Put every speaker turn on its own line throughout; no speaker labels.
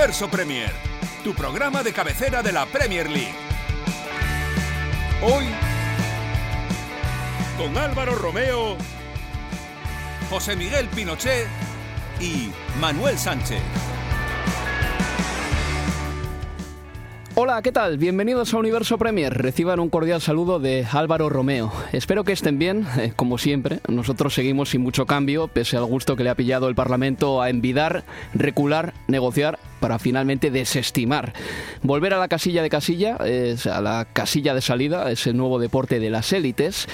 Universo Premier, tu programa de cabecera de la Premier League. Hoy, con Álvaro Romeo, José Miguel Pinochet y Manuel Sánchez.
Hola, ¿qué tal? Bienvenidos a Universo Premier. Reciban un cordial saludo de Álvaro Romeo. Espero que estén bien, eh, como siempre. Nosotros seguimos sin mucho cambio, pese al gusto que le ha pillado el Parlamento a envidar, recular, negociar para finalmente desestimar. Volver a la casilla de casilla, a la casilla de salida, es el nuevo deporte de las élites.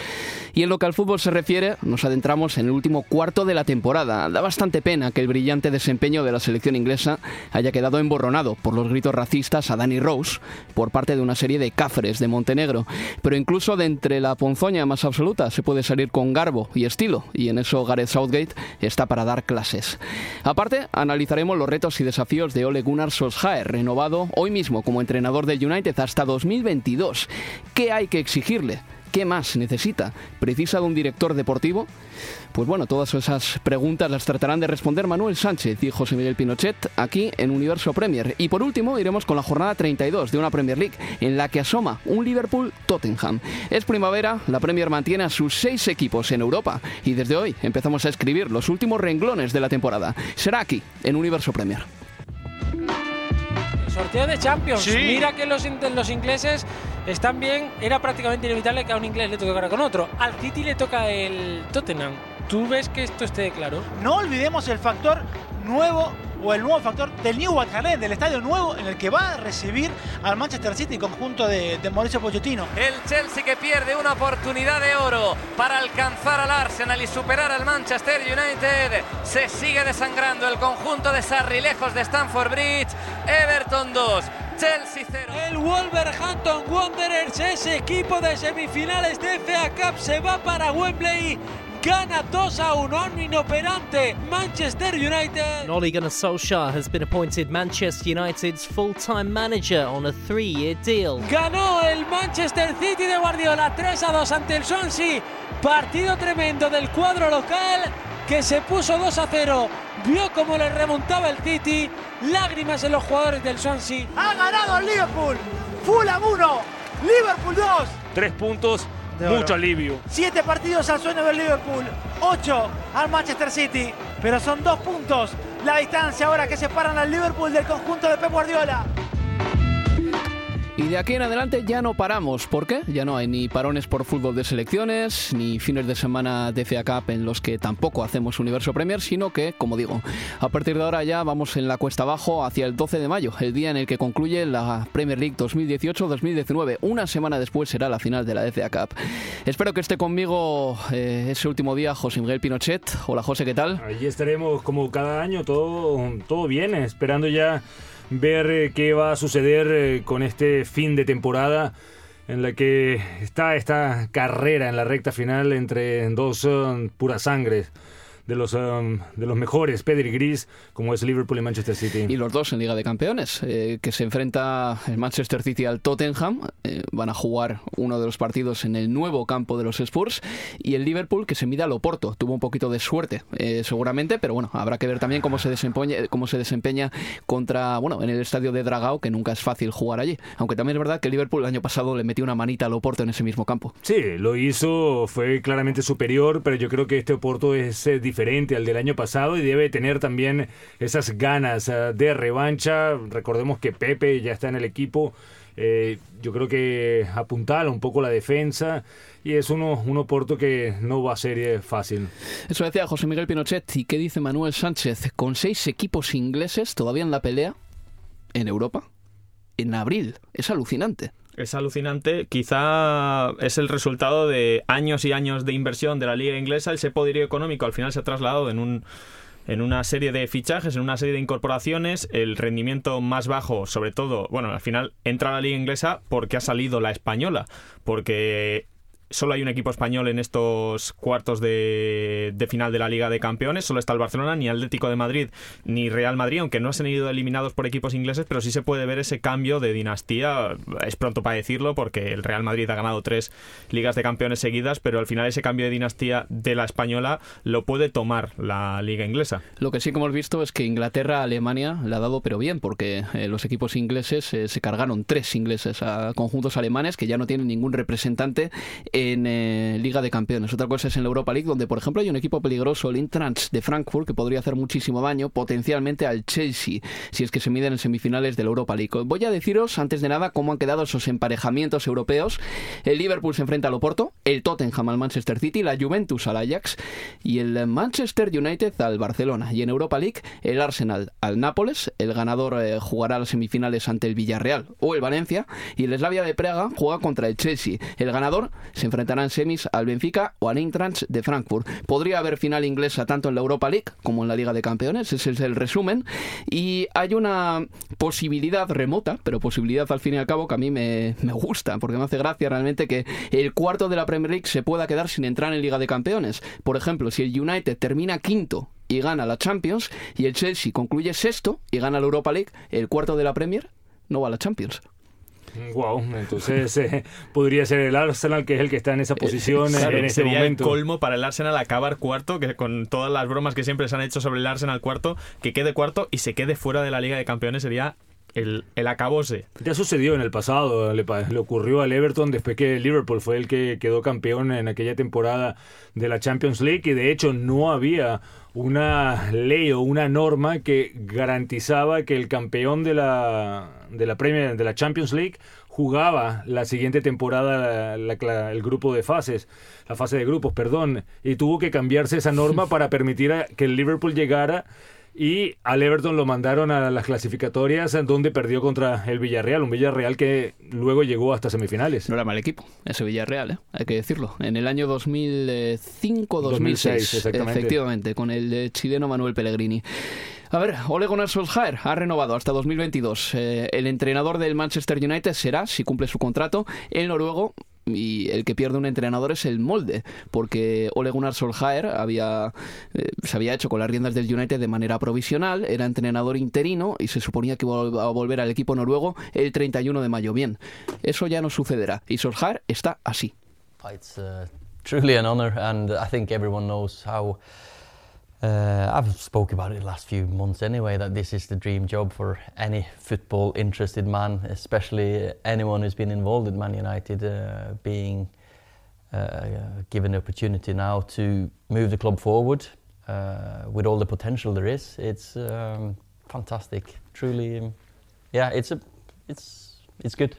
Y en lo que al fútbol se refiere, nos adentramos en el último cuarto de la temporada. Da bastante pena que el brillante desempeño de la selección inglesa haya quedado emborronado por los gritos racistas a Danny Rose por parte de una serie de cafres de Montenegro. Pero incluso de entre la ponzoña más absoluta se puede salir con garbo y estilo, y en eso Gareth Southgate está para dar clases. Aparte, analizaremos los retos y desafíos de Ole Gunnar Solskjaer, renovado hoy mismo como entrenador del United hasta 2022. ¿Qué hay que exigirle? ¿Qué más necesita? ¿Precisa de un director deportivo? Pues bueno, todas esas preguntas las tratarán de responder Manuel Sánchez y José Miguel Pinochet aquí en Universo Premier. Y por último iremos con la jornada 32 de una Premier League en la que asoma un Liverpool-Tottenham. Es primavera, la Premier mantiene a sus seis equipos en Europa y desde hoy empezamos a escribir los últimos renglones de la temporada. Será aquí, en Universo Premier
sorteo de Champions. Mira que los, los ingleses están bien. Era prácticamente inevitable que a un inglés le tocara con otro. Al City le toca el Tottenham. ¿Tú ves que esto esté claro?
No olvidemos el factor nuevo o el nuevo factor del New White Hart del estadio nuevo en el que va a recibir al Manchester City, conjunto de, de, Mauricio Pochettino.
El Chelsea que pierde una oportunidad de oro para alcanzar al Arsenal y superar al Manchester United. Se sigue desangrando el conjunto de Sarri lejos de Stamford Bridge. Everton 2. Chelsea 0.
El Wolverhampton Wanderers, ese equipo de semifinales de FA Cup, se va para Wembley gana 2 a 1 un inoperante Manchester United.
Ole Gunnar Solskjaer has been appointed Manchester United's full-time manager on a three-year deal.
Ganó el Manchester City de Guardiola 3 a 2 ante el Swansea. Partido tremendo del cuadro local que se puso 2 a 0. Vio cómo le remontaba el City. Lágrimas en los jugadores del Swansea.
Ha ganado el Liverpool. Fulham 1, Liverpool 2.
Tres puntos mucho alivio.
Siete partidos al sueño del Liverpool, ocho al Manchester City, pero son dos puntos la distancia ahora que separan al Liverpool del conjunto de Pep Guardiola.
Y de aquí en adelante ya no paramos. ¿Por qué? Ya no hay ni parones por fútbol de selecciones, ni fines de semana de FA Cup en los que tampoco hacemos Universo Premier, sino que, como digo, a partir de ahora ya vamos en la cuesta abajo hacia el 12 de mayo, el día en el que concluye la Premier League 2018-2019. Una semana después será la final de la FA Cup. Espero que esté conmigo eh, ese último día José Miguel Pinochet. Hola José, ¿qué tal?
Allí estaremos como cada año, todo, todo bien, esperando ya ver eh, qué va a suceder eh, con este fin de temporada en la que está esta carrera en la recta final entre dos puras sangres. De los, um, de los mejores como es Liverpool y Manchester City.
Y los dos en Liga de Campeones, eh, que se enfrenta el Manchester City al Tottenham. Eh, van a jugar uno de los partidos en el nuevo campo de los Spurs. Y el Liverpool que se mide al Oporto. Tuvo un poquito de suerte, eh, seguramente, pero bueno, habrá que ver también cómo se desempeña, cómo se desempeña contra, bueno, en el estadio de Dragao, que nunca es fácil jugar allí. Aunque también es verdad que el Liverpool el año pasado le metió una manita al Oporto en ese mismo campo.
Sí, lo hizo, fue claramente superior, pero yo creo que este Oporto es diferente al del año pasado y debe tener también esas ganas eh, de revancha. Recordemos que Pepe ya está en el equipo. Eh, yo creo que apuntala un poco la defensa y es uno, un Oporto que no va a ser eh, fácil.
Eso decía José Miguel Pinochet. ¿Y qué dice Manuel Sánchez? Con seis equipos ingleses todavía en la pelea en Europa en abril. Es alucinante.
Es alucinante. Quizá es el resultado de años y años de inversión de la liga inglesa. Ese poderío económico al final se ha trasladado en un en una serie de fichajes, en una serie de incorporaciones, el rendimiento más bajo, sobre todo, bueno, al final entra la liga inglesa porque ha salido la española, porque solo hay un equipo español en estos cuartos de, final de la Liga de Campeones. Solo está el Barcelona, ni Atlético de Madrid, ni Real Madrid, aunque no se han ido eliminados por equipos ingleses, pero sí se puede ver ese cambio de dinastía. Es pronto para decirlo, porque el Real Madrid ha ganado tres Ligas de Campeones seguidas, pero al final ese cambio de dinastía de la española lo puede tomar la Liga inglesa.
Lo que sí que hemos visto es que Inglaterra Alemania le ha dado pero bien, porque eh, los equipos ingleses eh, se cargaron tres ingleses a conjuntos alemanes que ya no tienen ningún representante en eh, Liga de Campeones. Otra cosa es en la Europa League, donde por ejemplo hay un equipo peligroso, el Intrans de Frankfurt, que podría hacer muchísimo daño potencialmente al Chelsea, si es que se miden en semifinales de la Europa League. Voy a deciros, antes de nada, cómo han quedado esos emparejamientos europeos. El Liverpool se enfrenta al Oporto, el Tottenham al Manchester City, la Juventus al Ajax y el Manchester United al Barcelona. Y en Europa League, el Arsenal al Nápoles, el ganador eh, jugará las semifinales ante el Villarreal o el Valencia, y el Slavia de Praga juega contra el Chelsea. El ganador se enfrentarán semis al Benfica o al Eintracht de Frankfurt. Podría haber final inglesa tanto en la Europa League como en la Liga de Campeones, ese es el resumen. Y hay una posibilidad remota, pero posibilidad al fin y al cabo que a mí me, me gusta, porque me hace gracia realmente que el cuarto de la Premier League se pueda quedar sin entrar en Liga de Campeones. Por ejemplo, si el United termina quinto y gana la Champions y el Chelsea concluye sexto y gana la Europa League, el cuarto de la Premier no va a la Champions.
Wow, entonces eh, podría ser el Arsenal que es el que está en esa posición en ese
sería
momento.
el colmo para el Arsenal acabar cuarto, que con todas las bromas que siempre se han hecho sobre el Arsenal cuarto, que quede cuarto y se quede fuera de la Liga de Campeones sería el, el acabose.
Ya sucedió en el pasado, le, le, ocurrió al Everton después que Liverpool fue el que quedó campeón en aquella temporada de la Champions League y de hecho no había una ley o una norma que garantizaba que el campeón de la de la Premier de la Champions League jugaba la siguiente temporada el grupo de fases, la fase de grupos, perdón, y tuvo que cambiarse esa norma para permitir que el Liverpool llegara y al Everton lo mandaron a las clasificatorias donde perdió contra el Villarreal, un Villarreal que luego llegó hasta semifinales.
No era mal equipo, ese Villarreal, ¿eh? hay que decirlo. En el año 2005-2006, efectivamente, con el chileno Manuel Pellegrini. A ver, Ole Gunnar Solskjaer ha renovado hasta 2022. Eh, el entrenador del Manchester United será, si cumple su contrato, el noruego y el que pierde un entrenador es el molde, porque Ole Gunnar Solskjaer había, eh, se había hecho con las riendas del United de manera provisional, era entrenador interino y se suponía que iba a volver al equipo noruego el 31 de mayo. Bien, eso ya no sucederá y Solskjaer está así.
It's uh, honor and I think everyone knows how Uh, I've spoke about it the last few months anyway that this is the dream job for any football interested man, especially anyone who's been involved in Man United, uh, being uh, given the opportunity now to move the club forward uh, with all the potential there is. It's um, fantastic, truly. Um, yeah, it's a, it's it's good.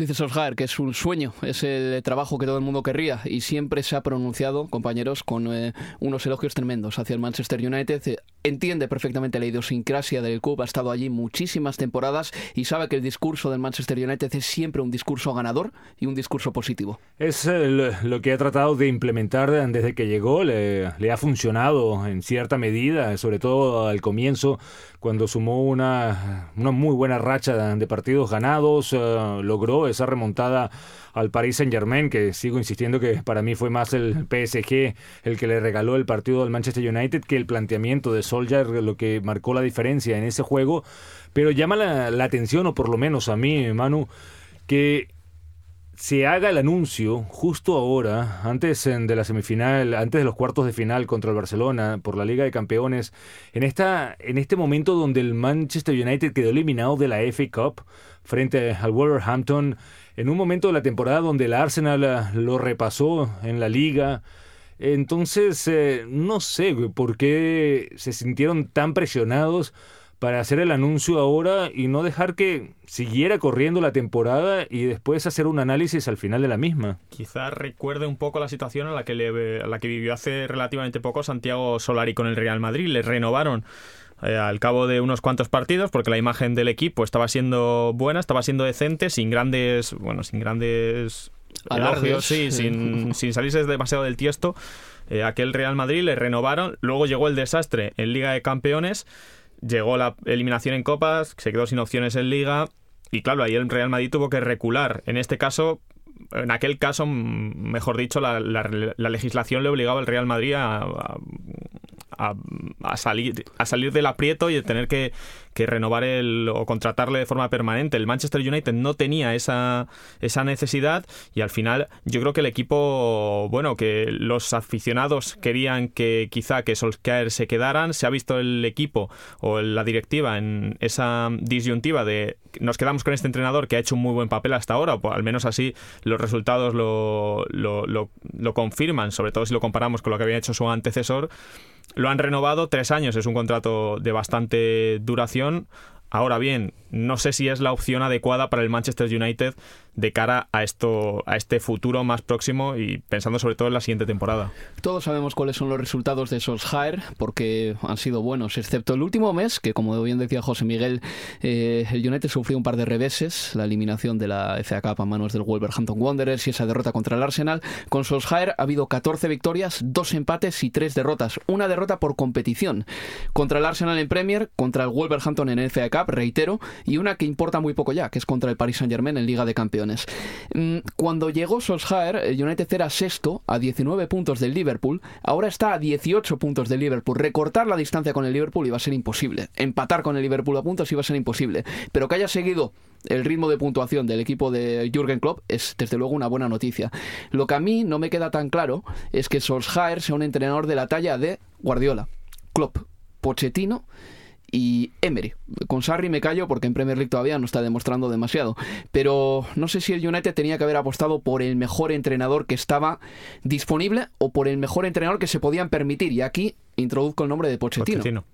Dice Solskjaer que es un sueño, es el trabajo que todo el mundo querría y siempre se ha pronunciado, compañeros, con eh, unos elogios tremendos hacia el Manchester United. Eh, entiende perfectamente la idiosincrasia del club, ha estado allí muchísimas temporadas y sabe que el discurso del Manchester United es siempre un discurso ganador y un discurso positivo.
Es eh, lo que ha tratado de implementar desde que llegó, le, le ha funcionado en cierta medida, sobre todo al comienzo cuando sumó una, una muy buena racha de partidos ganados, logró esa remontada al Paris Saint Germain, que sigo insistiendo que para mí fue más el PSG el que le regaló el partido al Manchester United que el planteamiento de Solskjaer, lo que marcó la diferencia en ese juego. Pero llama la, la atención, o por lo menos a mí, Manu, que se haga el anuncio justo ahora, antes de la semifinal, antes de los cuartos de final contra el Barcelona por la Liga de Campeones, en esta en este momento donde el Manchester United quedó eliminado de la FA Cup frente al Wolverhampton, en un momento de la temporada donde el Arsenal ah, lo repasó en la liga. Entonces, eh, no sé por qué se sintieron tan presionados para hacer el anuncio ahora y no dejar que siguiera corriendo la temporada y después hacer un análisis al final de la misma.
Quizás recuerde un poco la situación a la que, le, a la que vivió hace relativamente poco Santiago Solari con el Real Madrid. Le renovaron eh, al cabo de unos cuantos partidos porque la imagen del equipo estaba siendo buena, estaba siendo decente, sin grandes, bueno, sin grandes elogios, sí, sin, sin salirse demasiado del tiesto. Eh, aquel Real Madrid le renovaron, luego llegó el desastre en Liga de Campeones llegó la eliminación en Copas, se quedó sin opciones en Liga y claro, ahí el Real Madrid tuvo que recular. En este caso, en aquel caso, mejor dicho, la, legislación le obligaba al Real Madrid a, salir, a salir del aprieto y tener que, renovar el, o contratarle de forma permanente. El Manchester United no tenía esa, esa necesidad y al final yo creo que el equipo, bueno, que los aficionados querían que quizá que Solskjaer se quedaran. Se ha visto el equipo o la directiva en esa disyuntiva de nos quedamos con este entrenador que ha hecho un muy buen papel hasta ahora, o al menos así los resultados lo, lo confirman, sobre todo si lo comparamos con lo que había hecho su antecesor lo han renovado tres años, es un contrato de bastante duración. Ahora bien, no sé si es la opción adecuada para el Manchester United de cara a esto a este futuro más próximo y pensando sobre todo en la siguiente temporada.
Todos sabemos cuáles son los resultados de Solskjaer porque han sido buenos, excepto el último mes que como bien decía José Miguel, eh, el United sufrió un par de reveses, la eliminación de la FA Cup a manos del Wolverhampton Wanderers y esa derrota contra el Arsenal. Con Solskjaer ha habido 14 victorias, dos empates y tres derrotas, una derrota por competición contra el Arsenal en Premier, contra el Wolverhampton en FA Cup, reitero, y una que importa muy poco ya, que es contra el Paris Saint-Germain en Liga de Campeones. Mm, cuando llegó Solskjaer, el United era sexto a 19 puntos del Liverpool, ahora está a 18 puntos del Liverpool. Recortar la distancia con el Liverpool iba a ser imposible. Empatar con el Liverpool a puntos iba a ser imposible. Pero que haya seguido el ritmo de puntuación del equipo de Jürgen Klopp es desde luego una buena noticia. Lo que a mí no me queda tan claro es que Solskjaer sea un entrenador de la talla de Guardiola, Klopp, Pochettino y Emery. Con Sarri me callo porque en Premier League todavía no está demostrando demasiado. Pero no sé si el United tenía que haber apostado por el mejor entrenador que estaba disponible o por el mejor entrenador que se podían permitir. Y aquí introduzco el nombre de Pochettino.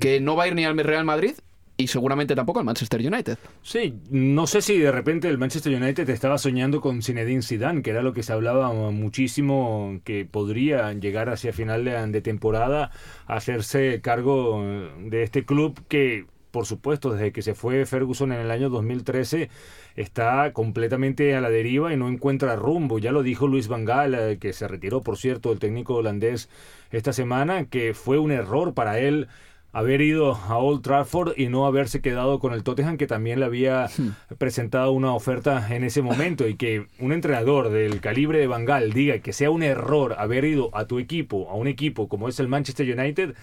Que no va a ir ni al Real Madrid y seguramente tampoco al Manchester United.
Sí, no sé si de repente el Manchester United estaba soñando con Zinedine Zidane, que era lo que se hablaba muchísimo, que podría llegar hacia final de, temporada a hacerse cargo de este club que por supuesto, desde que se fue Ferguson en el año 2013, está completamente a la deriva y no encuentra rumbo. Ya lo dijo Luis Van Gaal, eh, que se retiró, por cierto, el técnico holandés esta semana, que fue un error para él haber ido a Old Trafford y no haberse quedado con el Tottenham que también le había hmm. presentado una oferta en ese momento y que un entrenador del calibre de Bangal diga que sea un error haber ido a tu equipo, a un equipo como es el Manchester United,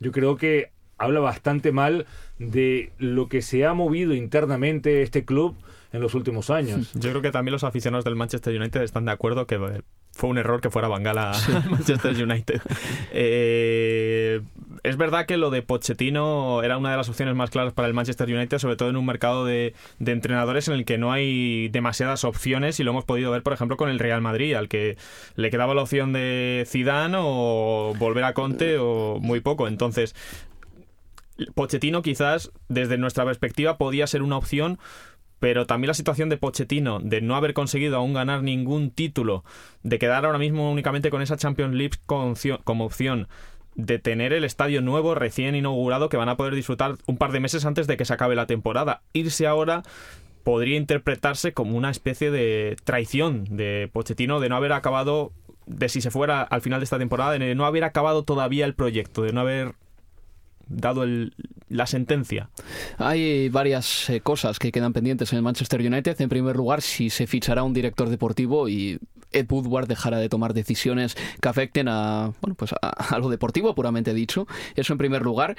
yo creo que habla bastante mal de lo que se ha movido internamente este club en los últimos años.
Yo creo que también los aficionados del Manchester United están de acuerdo que fue un error que fuera Bangala al Manchester United. Eh, es verdad que lo de Pochettino era una de las opciones más claras para el Manchester United, sobre todo en un mercado de, entrenadores en el que no hay demasiadas opciones y lo hemos podido ver, por ejemplo, con el Real Madrid, al que le quedaba la opción de Zidane o volver a Conte o muy poco. Entonces, Pochettino quizás desde nuestra perspectiva podía ser una opción pero también la situación de Pochettino, de no haber conseguido aún ganar ningún título, de quedar ahora mismo únicamente con esa Champions League como opción, de tener el estadio nuevo recién inaugurado que van a poder disfrutar un par de meses antes de que se acabe la temporada. Irse ahora podría interpretarse como una especie de traición de Pochettino de no haber acabado, de si se fuera al final de esta temporada, de no haber acabado todavía el proyecto, de no haber dado el, la sentencia?
Hay varias eh, cosas que quedan pendientes en el Manchester United. En primer lugar, si se fichará un director deportivo y Ed Woodward dejará de tomar decisiones que afecten a, bueno, pues a, lo deportivo puramente dicho. Eso en primer lugar.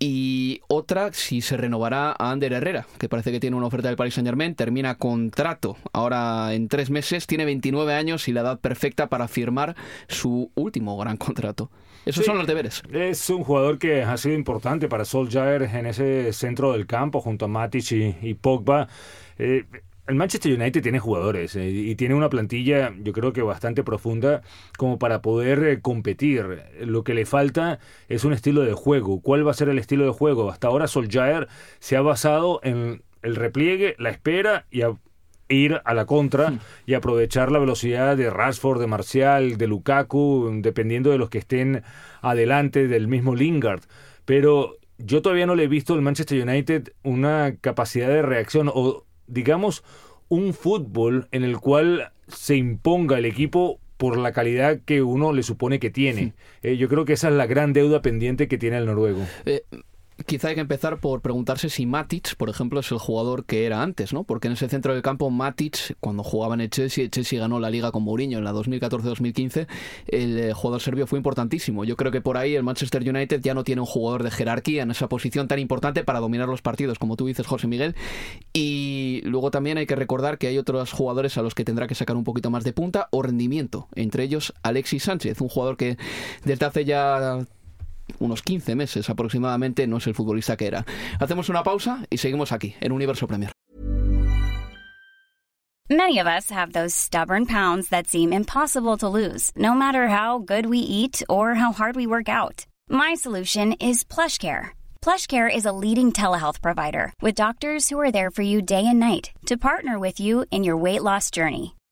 Y otra, si se renovará a Ander Herrera, que parece que tiene una oferta del Paris Saint Germain, termina contrato ahora en tres meses, tiene 29 años y la edad perfecta para firmar su último gran contrato. Esos son los deberes.
Es un jugador que ha sido importante para Solskjaer en ese centro del campo junto a Matic y, Pogba. Eh, el Manchester United tiene jugadores eh, y tiene una plantilla, yo creo que bastante profunda, como para poder eh, competir. Lo que le falta es un estilo de juego. ¿Cuál va a ser el estilo de juego? Hasta ahora Solskjaer se ha basado en el repliegue, la espera y ir a la contra hmm. y aprovechar la velocidad de Rashford, de Marcial, de Lukaku, dependiendo de los que estén adelante del mismo Lingard. Pero yo todavía no le he visto al Manchester United una capacidad de reacción o digamos, un fútbol en el cual se imponga el equipo por la calidad que uno le supone que tiene. Eh, yo creo que esa es la gran deuda pendiente que tiene el noruego.
Eh, quizá hay que empezar por preguntarse si Matic, por ejemplo, es el jugador que era antes, ¿no? Porque en ese centro del campo, Matic, cuando jugaba en el Chelsea, el Chelsea ganó la liga con Mourinho en la 2014-2015, el eh, jugador serbio fue importantísimo. Yo creo que por ahí el Manchester United ya no tiene un jugador de jerarquía en esa posición tan importante para dominar los partidos, como tú dices, José Miguel. Y luego también hay que recordar que hay otros jugadores a los que tendrá que sacar un poquito más de punta o rendimiento, entre ellos Alexis Sánchez, un jugador que desde hace ya unos 15 meses aproximadamente, no es el futbolista que era. Hacemos una pausa y seguimos aquí, en Universo Premier.
Many of us have those stubborn pounds that seem impossible to lose, no matter how good we eat or how hard we work out. My solution is PlushCare. PlushCare is a leading telehealth provider with doctors who are there for you day and night to partner with you in your weight loss journey.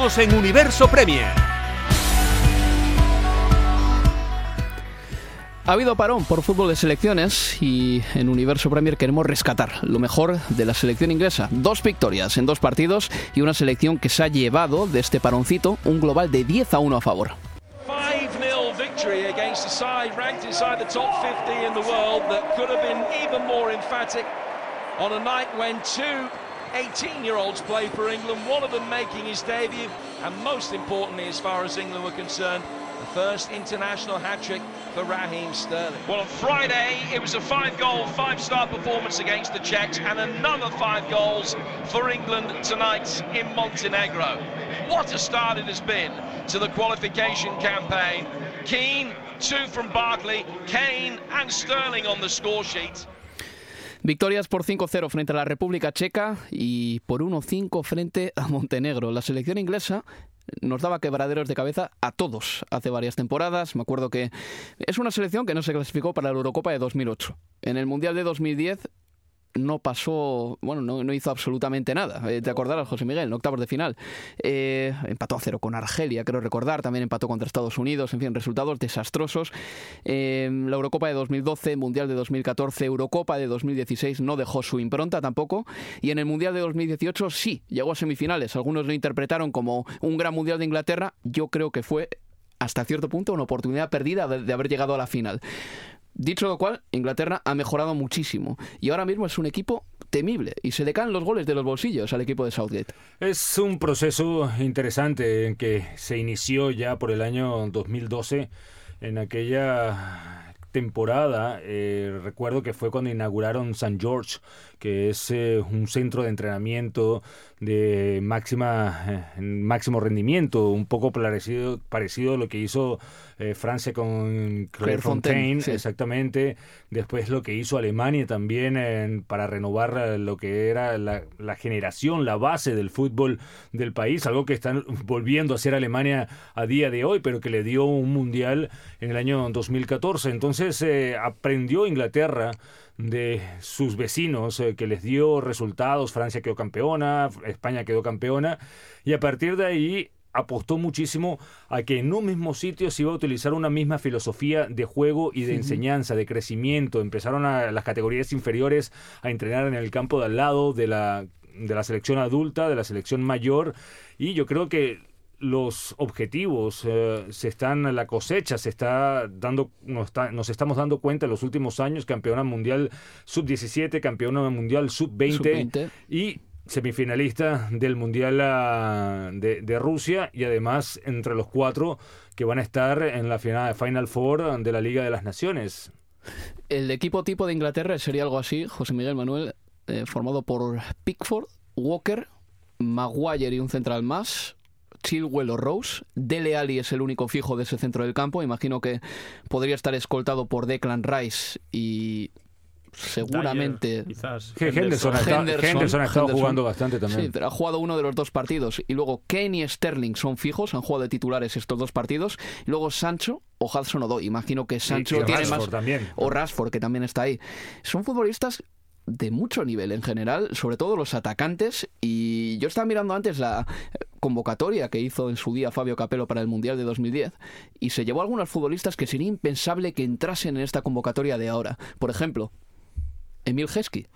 En Universo Premier.
Ha habido parón por fútbol de selecciones y en Universo Premier queremos rescatar lo mejor de la selección inglesa. Dos victorias en dos partidos y una selección que se ha llevado de este paroncito un global de 10 a 1 a favor.
5-0 victory against a side ranked inside the top 50 in the world that could have been even more emphatic on a night when two 18-year-olds play for England, one of them making his debut, and most importantly, as far as England were concerned, the first international hat-trick for Raheem Sterling.
Well, on Friday, it was a five-goal, five-star performance against the Czechs, and another five goals for England tonight in Montenegro. What a start it has been to the qualification campaign. Keane, two from Barkley, Kane and Sterling on the score sheet.
Victorias por 5-0 frente a la República Checa y por 1-5 frente a Montenegro. La selección inglesa nos daba quebraderos de cabeza a todos hace varias temporadas. Me acuerdo que es una selección que no se clasificó para la Eurocopa de 2008. En el Mundial de 2010 no pasó, bueno, no, hizo absolutamente nada. Eh, te acordarás, José Miguel, en octavos de final. Eh, empató a cero con Argelia, creo recordar, también empató contra Estados Unidos, en fin, resultados desastrosos. Eh, la Eurocopa de 2012, Mundial de 2014, Eurocopa de 2016 no dejó su impronta tampoco. Y en el Mundial de 2018 sí, llegó a semifinales. Algunos lo interpretaron como un gran Mundial de Inglaterra. Yo creo que fue hasta cierto punto una oportunidad perdida de haber llegado a la final. Dicho lo cual, Inglaterra ha mejorado muchísimo y ahora mismo es un equipo temible y se le caen los goles de los bolsillos al equipo de Southgate.
Es un proceso interesante en que se inició ya por el año 2012 en aquella temporada, eh, recuerdo que fue cuando inauguraron St. George, que es eh, un centro de entrenamiento de máxima eh, máximo rendimiento, un poco parecido, parecido a lo que hizo Francia con Clairefontaine, exactamente. Después lo que hizo Alemania también para renovar lo que era la, la, generación, la base del fútbol del país, algo que están volviendo a hacer Alemania a día de hoy, pero que le dio un mundial en el año 2014. Entonces, entonces eh, aprendió Inglaterra de sus vecinos, eh, que les dio resultados. Francia quedó campeona, España quedó campeona, y a partir de ahí apostó muchísimo a que en un mismo sitio se iba a utilizar una misma filosofía de juego y de enseñanza, de crecimiento. Empezaron a las categorías inferiores a entrenar en el campo de al lado de la, de la selección adulta, de la selección mayor, y yo creo que los objetivos eh, se están la cosecha se está dando nos, nos, estamos dando cuenta en los últimos años campeona mundial sub 17 campeona mundial sub 20, y semifinalista del mundial ah, de, Rusia y además entre los cuatro que van a estar en la final Final Four de la Liga de las Naciones.
El equipo tipo de Inglaterra sería algo así José Miguel Manuel eh, formado por Pickford Walker Maguire y un central más Chilwell o Rose. Dele Alli es el único fijo de ese centro del campo. Imagino que podría estar escoltado por Declan Rice y seguramente
quizás Henderson, Henderson, ha estado jugando bastante también.
Sí, pero ha jugado uno de los dos partidos y luego Kane y Sterling son fijos, han jugado de titulares estos dos partidos y luego Sancho o Hudson Odoi. Imagino que Sancho tiene más
también.
o Rashford que también está ahí. Son futbolistas de mucho nivel en general, sobre todo los atacantes. Y yo estaba mirando antes la convocatoria que hizo en su día Fabio Capello para el Mundial de 2010 y se llevó a algunos futbolistas que sería impensable que entrasen en esta convocatoria de ahora. Por ejemplo, Emil Heskey.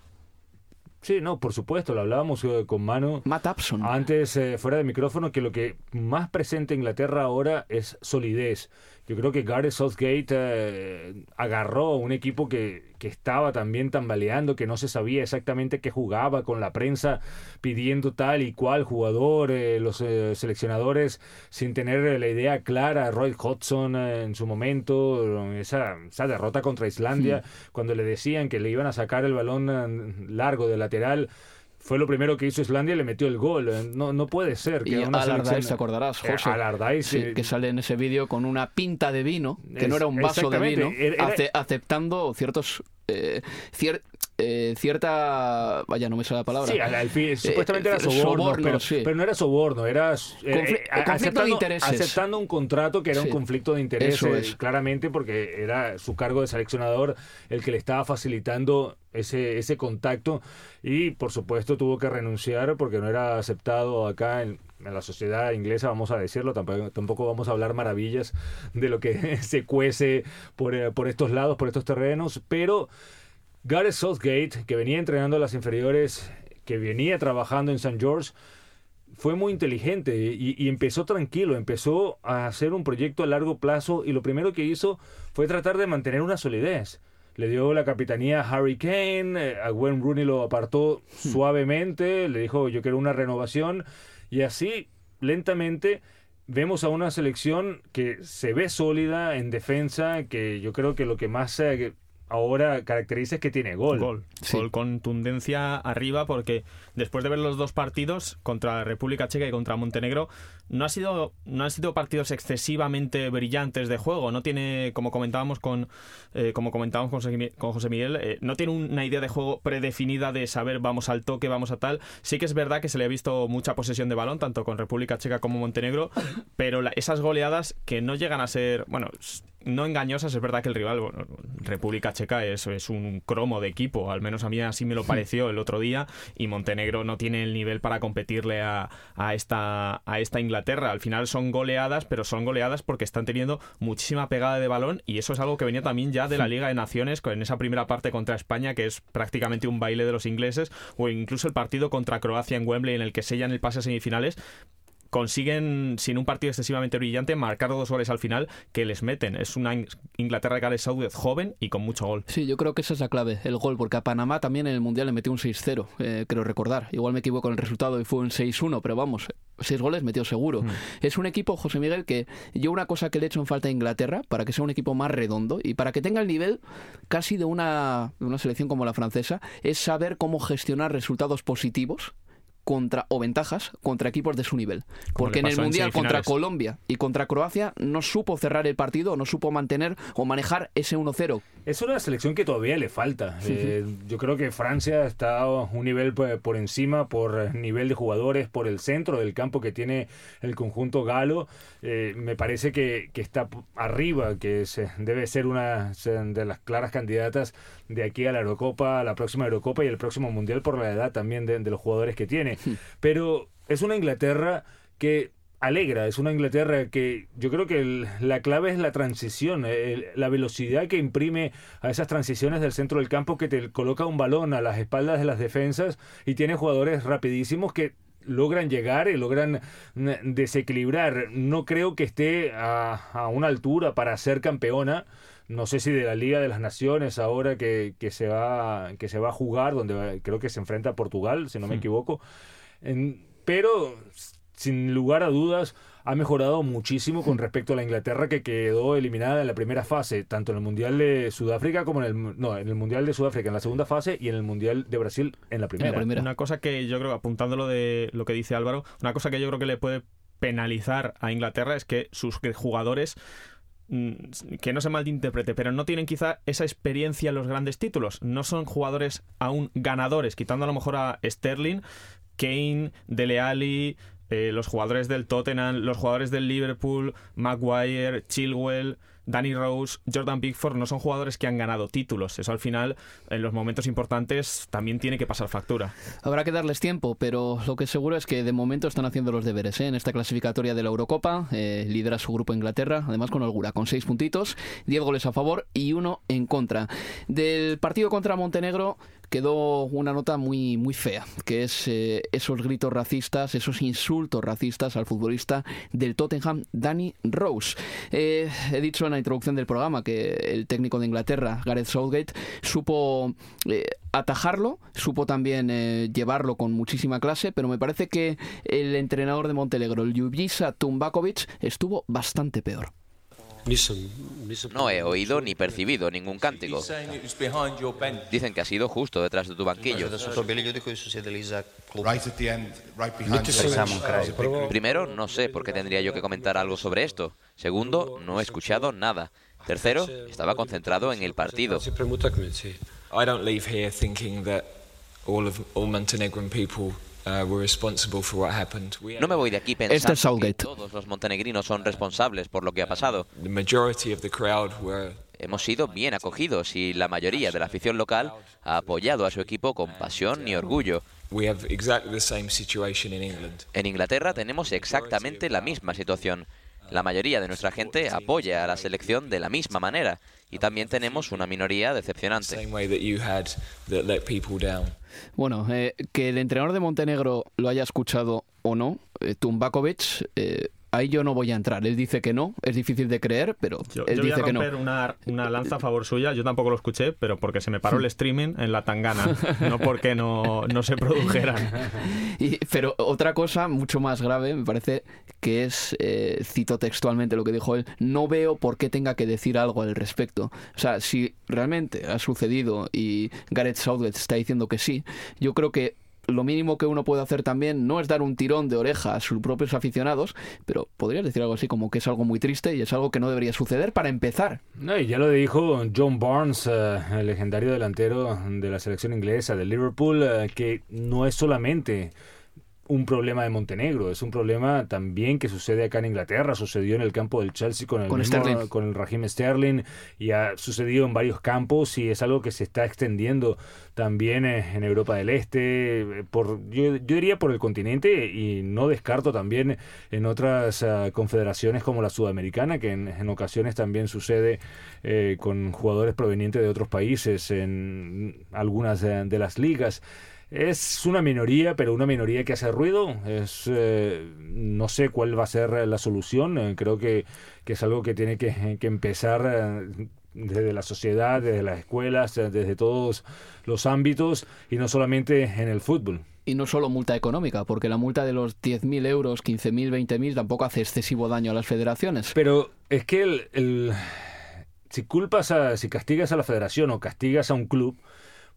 Sí, no, por supuesto, lo hablábamos eh, con Manu.
Matt Upson.
Antes, eh, fuera de micrófono, que lo que más presente en Inglaterra ahora es solidez. Yo creo que Gareth Southgate eh, agarró un equipo que, que, estaba también tambaleando, que no se sabía exactamente qué jugaba, con la prensa pidiendo tal y cual jugador, eh, los eh, seleccionadores sin tener la idea clara, Roy Hodgson en su momento, esa, esa derrota contra Islandia, cuando le decían que le iban a sacar el balón largo de lateral fue lo primero que hizo Islandia y le metió el gol. No, no puede ser que
y una Alardais, te acordarás, eh, José. que sale en ese vídeo con una pinta de vino, que no era un vaso de vino, aceptando ciertos eh, eh, cierta. Vaya, no me sale la palabra.
Sí, al, fin, supuestamente era soborno, pero, pero, no era soborno, era.
conflicto de intereses.
Aceptando un contrato que era un conflicto de intereses, claramente, porque era su cargo de seleccionador el que le estaba facilitando ese, ese contacto y por supuesto tuvo que renunciar porque no era aceptado acá en, la sociedad inglesa, vamos a decirlo, tampoco, tampoco, vamos a hablar maravillas de lo que se cuece por, eh, por estos lados, por estos terrenos, pero Gareth Southgate, que venía entrenando a las inferiores, que venía trabajando en St. George, fue muy inteligente y, y, empezó tranquilo, empezó a hacer un proyecto a largo plazo y lo primero que hizo fue tratar de mantener una solidez le dio la capitanía a Harry Kane, eh, a Gwen Rooney lo apartó hmm. suavemente, le dijo yo quiero una renovación y así lentamente vemos a una selección que se ve sólida en defensa, que yo creo que lo que más ahora caracteriza es que tiene gol.
Gol. Gol con tendencia arriba porque después de ver los dos partidos contra la República Checa y contra Montenegro, no ha sido no han sido partidos excesivamente brillantes de juego. No tiene, como comentábamos con eh, como comentábamos con José, con José Miguel, eh, no tiene una idea de juego predefinida de saber vamos al toque, vamos a tal. Sí que es verdad que se le ha visto mucha posesión de balón, tanto con República Checa como Montenegro, pero esas goleadas que no llegan a ser, bueno, no engañosas, es verdad que el rival, República Checa es, es, un cromo de equipo, al menos a mí así me lo pareció el otro día, y Montenegro no tiene el nivel para competirle a, a, esta, a esta Inglaterra. Al final son goleadas, pero son goleadas porque están teniendo muchísima pegada de balón, y eso es algo que venía también ya de la Liga de Naciones, en esa primera parte contra España, que es prácticamente un baile de los ingleses, o incluso el partido contra Croacia en Wembley, en el que sellan el pase a semifinales, consiguen, sin un partido excesivamente brillante, marcar dos goles al final que les meten. Es una Inglaterra de Gareth Southgate joven y con mucho gol.
Sí, yo creo que esa es la clave, el gol, porque a Panamá también en el Mundial le metió un 6-0, eh, creo recordar. Igual me equivoco en el resultado y fue un 6-1, pero vamos, seis goles metió seguro. Mm. Es un equipo, José Miguel, que yo una cosa que le he hecho en falta a Inglaterra, para que sea un equipo más redondo y para que tenga el nivel casi de una, de una selección como la francesa, es saber cómo gestionar resultados positivos contra o ventajas contra equipos de su nivel. Porque en el Mundial contra Colombia y contra Croacia no supo cerrar el partido, no supo mantener o manejar ese 1-0.
Es una selección que todavía le falta. Eh, yo creo que Francia está un nivel por encima por nivel de jugadores, por el centro del campo que tiene el conjunto galo. Eh, me parece que, que, está arriba, que se, debe ser una de las claras candidatas de aquí a la Eurocopa, a la próxima Eurocopa y el próximo Mundial por la edad también de, los jugadores que tiene. Pero es una Inglaterra que alegra, es una Inglaterra que yo creo que la clave es la transición, la velocidad que imprime a esas transiciones del centro del campo que te coloca un balón a las espaldas de las defensas y tiene jugadores rapidísimos que logran llegar y logran desequilibrar. No creo que esté a, a una altura para ser campeona, no sé si de la Liga de las Naciones ahora que, que se, va, que se va a jugar, donde creo que se enfrenta a Portugal, si no me equivoco. pero, sin lugar a dudas, ha mejorado muchísimo con respecto a la Inglaterra que quedó eliminada en la primera fase, tanto en el Mundial de Sudáfrica como en el no, en el Mundial de Sudáfrica en la segunda fase y en el Mundial de Brasil en la primera.
Una cosa que yo creo, apuntándolo de lo que dice Álvaro, una cosa que yo creo que le puede penalizar a Inglaterra es que sus jugadores Mm, que no se malinterprete, pero no tienen quizá esa experiencia en los grandes títulos. No son jugadores aún ganadores, quitando a lo mejor a Sterling, Kane, Dele Alli, eh, los jugadores del Tottenham, los jugadores del Liverpool, Maguire, Chilwell. Danny Rose, Jordan Pickford no son jugadores que han ganado títulos. Eso al final, en los momentos importantes, también tiene que pasar factura.
Habrá que darles tiempo, pero lo que seguro es que de momento están haciendo los deberes ¿eh? en esta clasificatoria de la Eurocopa. Eh, lidera su grupo Inglaterra, además con holgura, con seis puntitos, diez goles a favor y uno en contra. Del partido contra Montenegro, quedó una nota muy, muy fea, que es eh, esos gritos racistas, esos insultos racistas al futbolista del Tottenham, Danny Rose. Eh, he dicho en la introducción del programa que el técnico de Inglaterra, Gareth Southgate, supo eh, atajarlo, supo también llevarlo con muchísima clase, pero me parece que el entrenador de Montenegro, Ljubisa Tumbakovic, estuvo bastante peor.
No he oído ni percibido ningún cántico. Dicen que ha sido justo detrás de tu banquillo. Primero, no sé por qué tendría yo que comentar algo sobre esto. Segundo, no he escuchado nada. Tercero, estaba concentrado en el partido. Uh, no me voy de aquí este pensando que todos los montenegrinos son responsables por lo que ha pasado. Hemos sido bien acogidos y la mayoría de la afición local ha apoyado a su equipo con pasión y orgullo. En Inglaterra tenemos exactamente la misma situación. La mayoría de nuestra gente apoya a la selección de la misma manera y también tenemos una minoría decepcionante.
Bueno, eh, que el entrenador de Montenegro lo haya escuchado o no, eh, Tumbakovic, eh, ahí yo no voy a entrar. Él dice que no, es difícil de creer, pero
yo,
él
yo voy
dice
a
que no.
romper una, una lanza a favor suya. Yo tampoco lo escuché, pero porque se me paró el streaming en la tangana, no porque no, no se produjeran.
Y- pero otra cosa mucho más grave me parece que es, eh, cito textualmente lo que dijo él, no veo por qué tenga que decir algo al respecto. O sea, si realmente ha sucedido y Gareth Southgate está diciendo que sí, yo creo que lo mínimo que uno puede hacer también no es dar un tirón de oreja a sus propios aficionados, pero podrías decir algo así como que es algo muy triste y es algo que no debería suceder para empezar.
No, y ya lo dijo John Barnes, eh, el legendario delantero de la selección inglesa de Liverpool, eh, que no es solamente un problema de Montenegro, es un problema también que sucede acá en Inglaterra, sucedió en el campo del Chelsea con el,
Con
mismo-
Sterling.
con el Raheem Sterling y ha sucedido en varios campos y es algo que se está extendiendo también eh, en Europa del Este, eh, por yo, yo diría por el continente y no descarto también en otras ah, confederaciones como la sudamericana, que en, en ocasiones también sucede eh, con jugadores provenientes de otros países en algunas de- de las ligas. Es una minoría, pero una minoría que hace ruido. Es, eh, no sé cuál va a ser la solución. Eh, creo que, que es algo que tiene que, que empezar eh, desde la sociedad, desde las escuelas, desde todos los ámbitos y no solamente en el fútbol.
Y no solo multa económica, porque la multa de los 10.000 euros, 15.000, 20.000 tampoco hace excesivo daño a las federaciones.
Pero es que el, el- si culpas a, si castigas a la federación o castigas a un club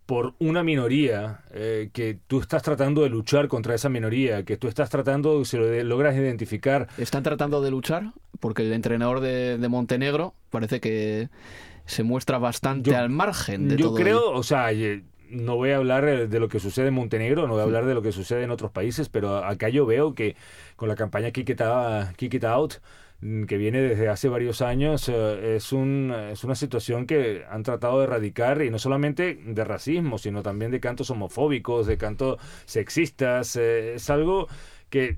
por una minoría eh, que tú estás tratando de luchar contra esa minoría, que tú estás tratando, si lo de- logras identificar,
Están tratando de luchar porque el entrenador de, de Montenegro parece que se muestra bastante
Yo-
al margen de
yo
todo
creo,
ello.
o sea, eh, no voy a hablar eh, de lo que sucede en Montenegro, no voy a hablar de lo que sucede en otros países, pero acá yo veo que con la campaña Kick It Out, Kick It Out, que viene desde hace varios años, eh, es, un, es una situación que han tratado de erradicar y no solamente de racismo, sino también de cantos homofóbicos, de cantos sexistas. eh, es algo que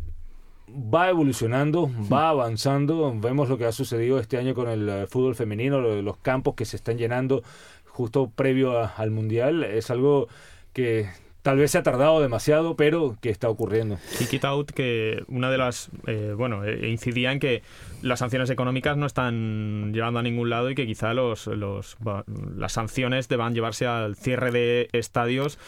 va evolucionando, va avanzando. Vemos lo que ha sucedido este año con el eh, fútbol femenino, lo- los campos que se están llenando justo previo a- al Mundial. Es algo que tal vez se ha tardado demasiado, pero que está ocurriendo.
Kick It Out, que una de las. eh, bueno, eh, incidía en que las sanciones económicas no están llevando a ningún lado y que quizá los, los, las sanciones deban llevarse al cierre de estadios.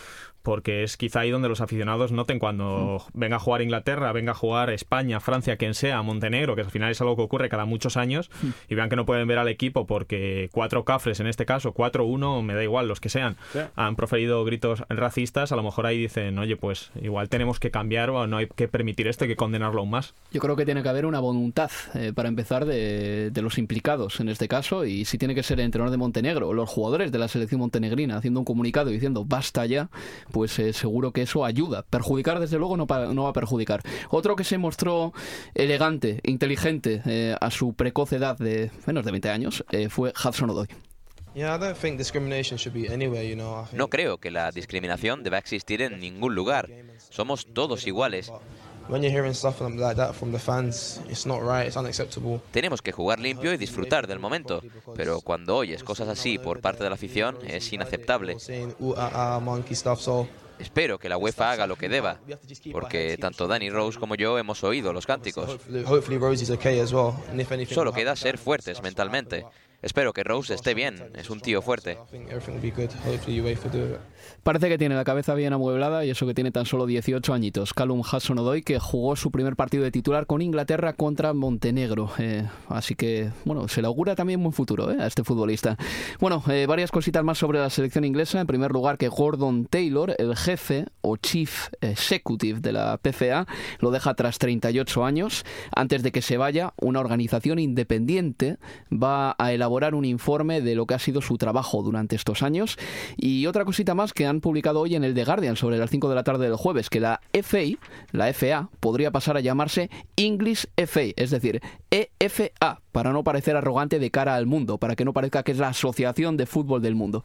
Porque es quizá ahí donde los aficionados noten cuando venga a jugar Inglaterra, venga a jugar España, Francia, quien sea, Montenegro, que al final es algo que ocurre cada muchos años, y vean que no pueden ver al equipo porque cuatro cafres, en este caso, cuatro, uno, me da igual, los que sean, han proferido gritos racistas, a lo mejor ahí dicen, oye, pues igual tenemos que cambiar o no hay que permitir esto, hay que condenarlo aún más.
Yo creo que tiene que haber una voluntad, eh, para empezar, de, de los implicados en este caso, y si tiene que ser el entrenador de Montenegro los jugadores de la selección montenegrina haciendo un comunicado diciendo basta ya, pues eh, seguro que eso ayuda. Perjudicar, desde luego, no, pa- no va a perjudicar. Otro que se mostró elegante, inteligente, eh, a su precoz edad de menos de 20 años, eh, fue Hudson
think
No creo que la discriminación deba existir en ningún lugar. Somos todos iguales.
When you're hearing stuff like that from the fans, it's not right, it's unacceptable.
Tenemos que jugar limpio y disfrutar del momento, pero cuando oyes cosas así por parte de la afición es inaceptable. Espero que la UEFA haga lo que deba, porque tanto Danny Rose como yo hemos oído los cánticos.
hopefully, hopefully Rosie's okay as well. And if anything,
Solo queda ser fuertes mentalmente. Espero que Rose esté bien, es un tío fuerte.
I think everything will be good. Hopefully UEFA do it.
Parece que tiene la cabeza bien amueblada y eso que tiene tan solo 18 añitos. Callum Hudson Odoi que jugó su primer partido de titular con Inglaterra contra Montenegro. Eh, así que, bueno, se le augura también buen futuro eh, a este futbolista. Bueno, eh, varias cositas más sobre la selección inglesa. En primer lugar, que Gordon Taylor, el jefe o chief executive de la PFA, lo deja tras 38 años. Antes de que se vaya, una organización independiente va a elaborar un informe de lo que ha sido su trabajo durante estos años. Y otra cosita más que han publicado hoy en el The Guardian sobre las 5 de la tarde del jueves, que la FA, la FA, podría pasar a llamarse English FA, es decir, EFA, para no parecer arrogante de cara al mundo, para que no parezca que es la Asociación de Fútbol del Mundo.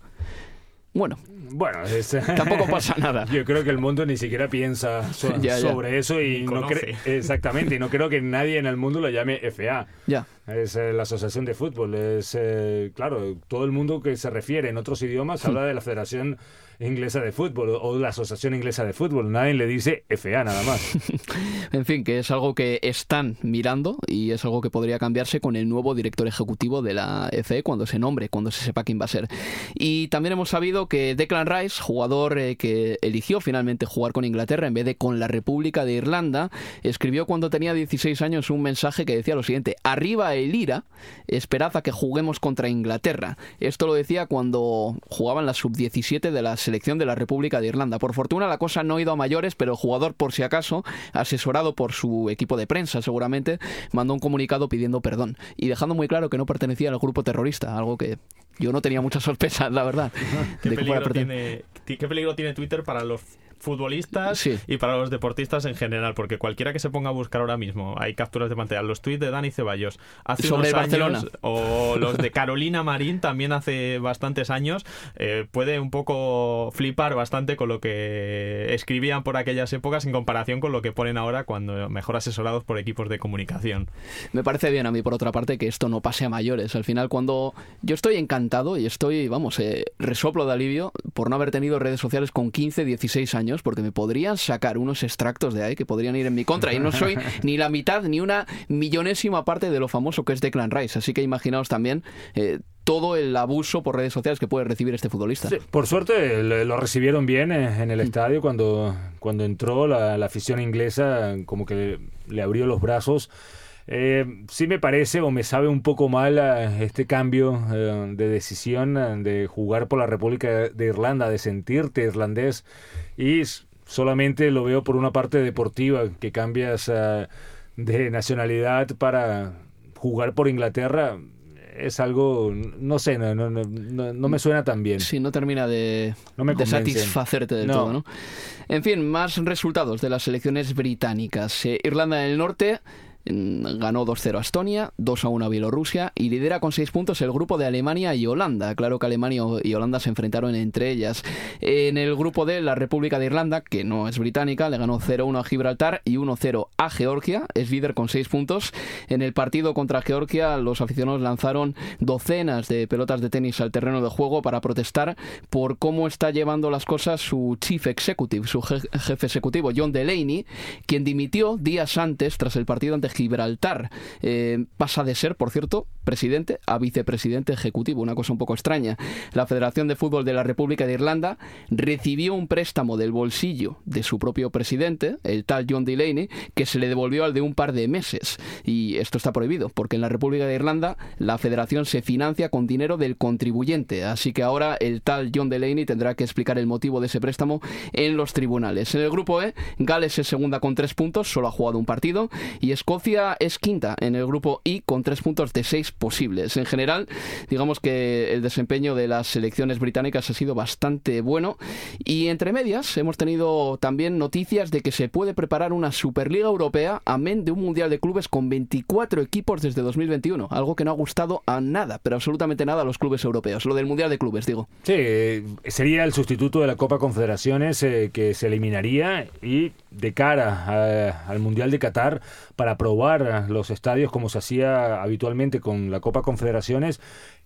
Bueno,
Bueno,
tampoco pasa nada.
Yo creo que el mundo ni siquiera piensa sobre eso y no exactamente y no creo que nadie en el mundo lo llame FA.
Ya.
Es eh, la asociación de fútbol. Es eh, claro, todo el mundo que se refiere en otros idiomas habla de la Federación Inglesa de Fútbol o la Asociación Inglesa de Fútbol. Nadie le dice FA nada más.
en fin, que es algo que están mirando y es algo que podría cambiarse con el nuevo director ejecutivo de la FA cuando se nombre, cuando se sepa quién va a ser. Y también hemos sabido que Declan Rice, jugador eh, que eligió finalmente jugar con Inglaterra en vez de con la República de Irlanda, escribió cuando tenía 16 años un mensaje que decía lo siguiente: Arriba el IRA, esperad a que juguemos contra Inglaterra. Esto lo decía cuando jugaban la sub-17 de las selección de la República de Irlanda. Por fortuna la cosa no ha ido a mayores, pero el jugador, por si acaso, asesorado por su equipo de prensa seguramente, mandó un comunicado pidiendo perdón y dejando muy claro que no pertenecía al grupo terrorista, algo que yo no tenía mucha sospecha, la verdad.
¿Qué, peligro tiene, ¿Qué peligro tiene Twitter para los futbolistas y para los deportistas en general, porque cualquiera que se ponga a buscar ahora mismo, hay capturas de pantalla, los tweets de Dani Ceballos hace
Sobre
unos
Barcelona.
o los de Carolina Marín también hace bastantes años, eh, puede un poco flipar bastante con lo que escribían por aquellas épocas en comparación con lo que ponen ahora cuando mejor asesorados por equipos de comunicación.
Me parece bien a mí, por otra parte, que esto no pase a mayores. Al final, cuando yo estoy encantado y estoy, vamos, eh, resoplo de alivio por no haber tenido redes sociales con 15, 16 años, porque me podrían sacar unos extractos de ahí que podrían ir en mi contra y no soy ni la mitad ni una millonésima parte de lo famoso que es Declan Rice. Así que imaginaos también eh, todo el abuso por redes sociales que puede recibir este futbolista.
por suerte lo recibieron bien eh, en el estadio cuando, cuando entró la, afición inglesa, como que le abrió los brazos. Eh, sí me parece o me sabe un poco mal este cambio de decisión de jugar por la República de Irlanda, de sentirte irlandés y solamente lo veo por una parte deportiva, que cambias ah, de nacionalidad para jugar por Inglaterra. Es algo, no sé, no, no, no, no me suena tan bien.
Sí, no termina de, de satisfacerte del todo, ¿no? En fin, más resultados de las elecciones británicas. Eh, Irlanda del Norte ganó 2-0 a Estonia, 2-1 a Bielorrusia y lidera con 6 puntos el grupo de Alemania y Holanda. Claro que Alemania y Holanda se enfrentaron entre ellas. En el grupo de la República de Irlanda, que no es británica, le ganó 0-1 a Gibraltar y 1-0 a Georgia. Es líder con 6 puntos. En el partido contra Georgia, los aficionados lanzaron docenas de pelotas de tenis al terreno de juego para protestar por cómo está llevando las cosas su chief executive, su jefe ejecutivo, John Delaney, quien dimitió días antes tras el partido ante Gibraltar. Eh, pasa de ser, por cierto, presidente a vicepresidente ejecutivo, una cosa un poco extraña. La Federación de Fútbol de la República de Irlanda recibió un préstamo del bolsillo de su propio presidente, el tal John Delaney, que se le devolvió al de un par de meses. Y esto está prohibido, porque en la República de Irlanda la federación se financia con dinero del contribuyente. Así que ahora el tal John Delaney tendrá que explicar el motivo de ese préstamo en los tribunales. En el grupo E, Gales es segunda con tres puntos, solo ha jugado un partido, y Escocia es quinta en el grupo I con tres puntos de seis posibles. En general, digamos que el desempeño de las selecciones británicas ha sido bastante bueno y entre medias hemos tenido también noticias de que se puede preparar una Superliga Europea amén de un Mundial de Clubes con 24 equipos desde 2021, algo que no ha gustado a nada, pero absolutamente nada a los clubes europeos, lo del Mundial de Clubes, digo.
Sí, sería el sustituto de la Copa Confederaciones eh, que se eliminaría y de cara al Mundial de Qatar para probar los estadios como se hacía habitualmente con la Copa Confederaciones,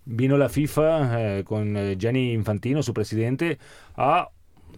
vino la FIFA eh, con eh, Gianni Infantino, su presidente, a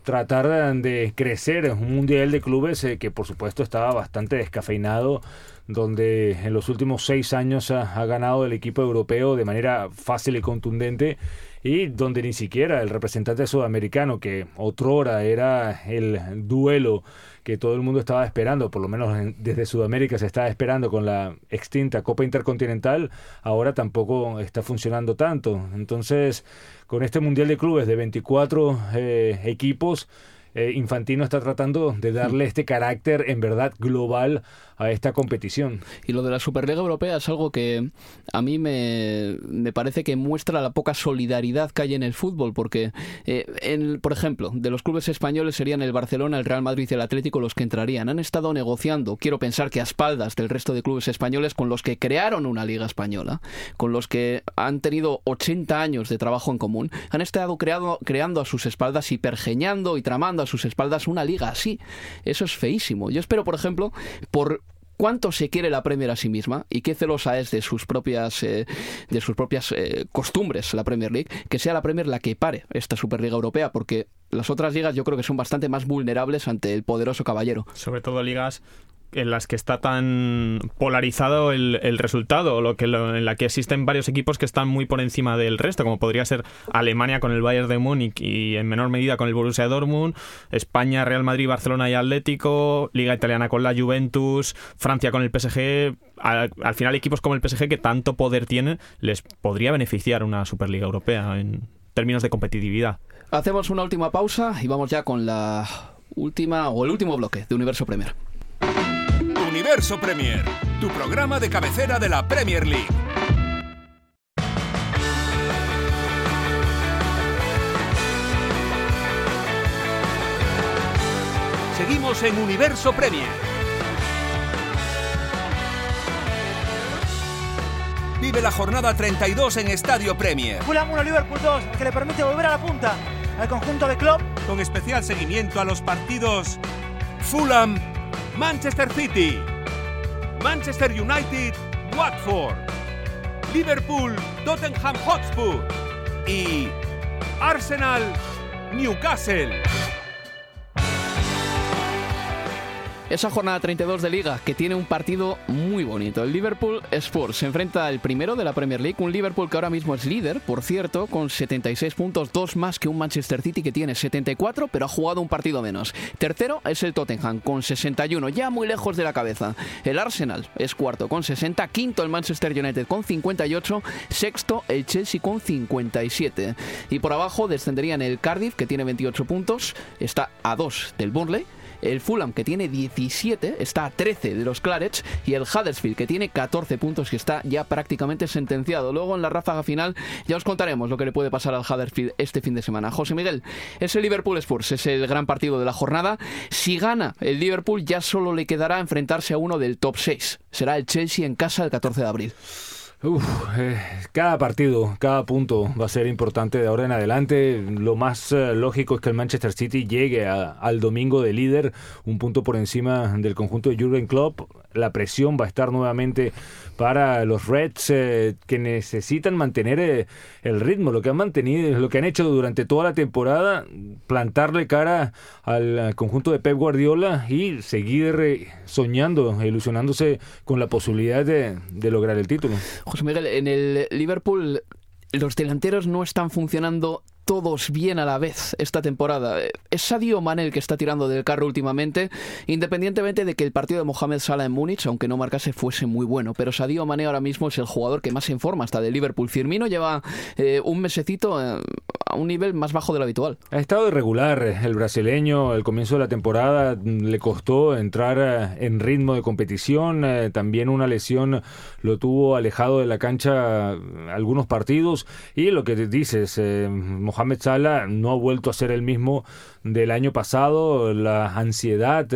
tratar de crecer un mundial de clubes eh, que por supuesto estaba bastante descafeinado, donde en los últimos seis años ha ganado el equipo europeo de manera fácil y contundente y donde ni siquiera el representante sudamericano, que otrora era el duelo que todo el mundo estaba esperando, por lo menos desde Sudamérica se estaba esperando con la extinta Copa Intercontinental, ahora tampoco está funcionando tanto. Entonces, con este Mundial de Clubes de 24 eh, equipos, eh, Infantino está tratando de darle este carácter en verdad global esta competición.
Y lo de la Superliga Europea es algo que a mí me, me parece que muestra la poca solidaridad que hay en el fútbol, porque, eh, en, por ejemplo, de los clubes españoles serían el Barcelona, el Real Madrid y el Atlético los que entrarían. Han estado negociando, quiero pensar que a espaldas del resto de clubes españoles, con los que crearon una liga española, con los que han tenido 80 años de trabajo en común, han estado creado, creando a sus espaldas y pergeñando y tramando a sus espaldas una liga así. Eso es feísimo. Yo espero, por ejemplo, por cuánto se quiere la Premier a sí misma y qué celosa es de sus propias eh, de sus propias eh, costumbres la Premier League, que sea la Premier la que pare esta Superliga Europea, porque las otras ligas yo creo que son bastante más vulnerables ante el poderoso caballero.
Sobre todo ligas en las que está tan polarizado el, el resultado, lo que en la que existen varios equipos que están muy por encima del resto, como podría ser Alemania con el Bayern de Múnich y en menor medida con el Borussia Dortmund, España, Real Madrid, Barcelona y Atlético, Liga Italiana con la Juventus, Francia con el PSG. Al, al final equipos como el PSG que tanto poder tienen les podría beneficiar una Superliga Europea en términos de competitividad.
Hacemos una última pausa y vamos ya con la última o el último bloque de Universo Premier.
Universo Premier, tu programa de cabecera de la Premier League. Seguimos en Universo Premier. Vive la jornada 32 en Estadio Premier.
Fulham 1, Liverpool 2, que le permite volver a la punta al conjunto de Klopp.
Con especial seguimiento a los partidos Fulham, Manchester City, Manchester United, Watford, Liverpool, Tottenham Hotspur y Arsenal, Newcastle.
Esa jornada 32 de Liga que tiene un partido muy bonito. El Liverpool Spurs se enfrenta al primero de la Premier League, un Liverpool que ahora mismo es líder, por cierto, con 76 puntos, dos más que un Manchester City que tiene 74, pero ha jugado un partido menos. Tercero es el Tottenham con 61, ya muy lejos de la cabeza. El Arsenal es cuarto con 60, quinto el Manchester United con 58, sexto el Chelsea con 57. Y por abajo descenderían el Cardiff que tiene 28 puntos, está a 2 del Burnley el Fulham que tiene 17 está a 13 de los Clarets y el Huddersfield que tiene 14 puntos y está ya prácticamente sentenciado. Luego en la ráfaga final ya os contaremos lo que le puede pasar al Huddersfield este fin de semana. José Miguel, es el Liverpool Spurs, es el gran partido de la jornada. Si gana el Liverpool ya solo le quedará enfrentarse a uno del top 6. Será el Chelsea en casa el 14 de abril.
Uf, eh, cada partido, cada punto va a ser importante de ahora en adelante. Lo más eh, lógico es que el Manchester City llegue a, al domingo de líder, un punto por encima del conjunto de Jurgen Klopp. La presión va a estar nuevamente para los Reds eh, que necesitan mantener eh, el ritmo, lo que han mantenido, lo que han hecho durante toda la temporada, plantarle cara al conjunto de Pep Guardiola y seguir eh, soñando, ilusionándose con la posibilidad de, de lograr el título.
José Miguel, en el Liverpool los delanteros no están funcionando todos bien a la vez esta temporada. Es Sadio Mane el que está tirando del carro últimamente, independientemente de que el partido de Mohamed Salah en Múnich, aunque no marcase, fuese muy bueno. Pero Sadio Mane ahora mismo es el jugador que más se informa hasta de Liverpool. Firmino lleva eh, un mesecito eh, a un nivel más bajo de lo habitual.
Ha estado irregular el brasileño. El comienzo de la temporada le costó entrar eh, en ritmo de competición. Eh, también una lesión lo tuvo alejado de la cancha algunos partidos. Y lo que dices, eh, Mohamed Salah no ha vuelto a ser el mismo del año pasado, la ansiedad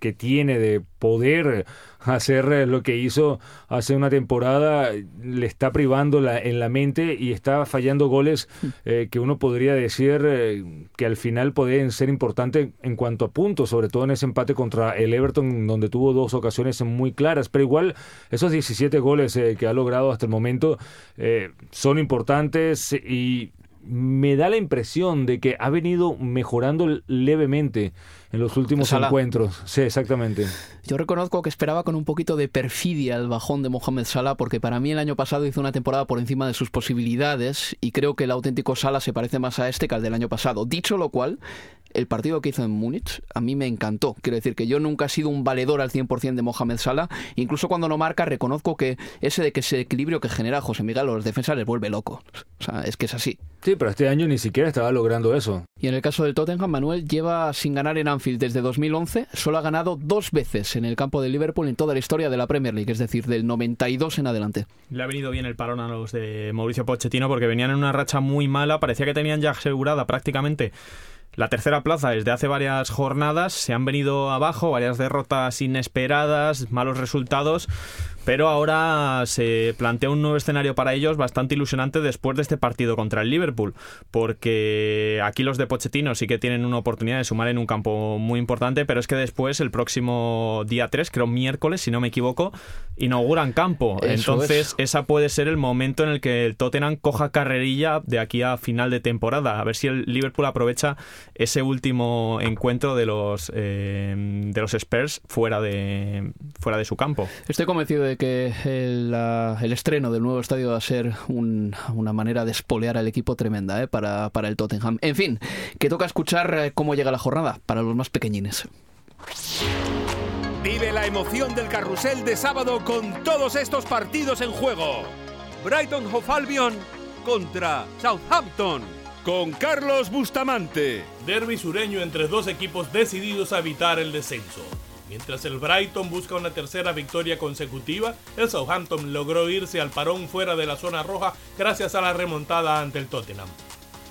que tiene de poder hacer lo que hizo hace una temporada le está privando la, en la mente y está fallando goles eh, que uno podría decir eh, que al final pueden ser importantes en cuanto a puntos, sobre todo en ese empate contra el Everton donde tuvo dos ocasiones muy claras, pero igual esos 17 goles eh, que ha logrado hasta el momento son importantes y me da la impresión de que ha venido mejorando levemente en los últimos
Salah.
encuentros. Sí, exactamente.
Yo reconozco que esperaba con un poquito de perfidia el bajón de Mohamed Salah, porque para mí el año pasado hizo una temporada por encima de sus posibilidades y creo que el auténtico Salah se parece más a este que al del año pasado. Dicho lo cual, el partido que hizo en Múnich a mí me encantó. Quiero decir que yo nunca he sido un valedor al 100% de Mohamed Salah. Incluso cuando no marca, reconozco que ese de que ese equilibrio que genera José Miguel a los defensas les vuelve loco. O sea, es que es así.
Sí, pero este año ni siquiera estaba logrando eso.
Y en el caso del Tottenham, Manuel lleva sin ganar en Anfield desde 2011. Solo ha ganado dos veces en el campo de Liverpool en toda la historia de la Premier League, es decir, del 92 en adelante.
Le ha venido bien el parón a los de Mauricio Pochettino porque venían en una racha muy mala. Parecía que tenían ya asegurada prácticamente la tercera plaza desde hace varias jornadas. Se han venido abajo, varias derrotas inesperadas, malos resultados pero ahora se plantea un nuevo escenario para ellos bastante ilusionante después de este partido contra el Liverpool, porque aquí los de Pochettino sí que tienen una oportunidad de sumar en un campo muy importante, pero es que después, el próximo día 3, creo miércoles, si no me equivoco, inauguran campo. Entonces, esa puede ser el momento en el que el Tottenham coja carrerilla de aquí a final de temporada, a ver si el Liverpool aprovecha ese último encuentro de los, eh, de los Spurs fuera de, fuera de su campo.
Estoy convencido de que el, estreno del nuevo estadio va a ser una manera de espolear al equipo tremenda ¿eh? para, para el Tottenham. En fin, que toca escuchar eh, cómo llega la jornada para los más pequeñines.
Vive la emoción del carrusel de sábado con todos estos partidos en juego. Brighton Hove Albion contra Southampton con Carlos Bustamante.
Derby sureño entre dos equipos decididos a evitar el descenso. Mientras el Brighton busca una tercera victoria consecutiva, el Southampton logró irse al parón fuera de la zona roja gracias a la remontada ante el Tottenham.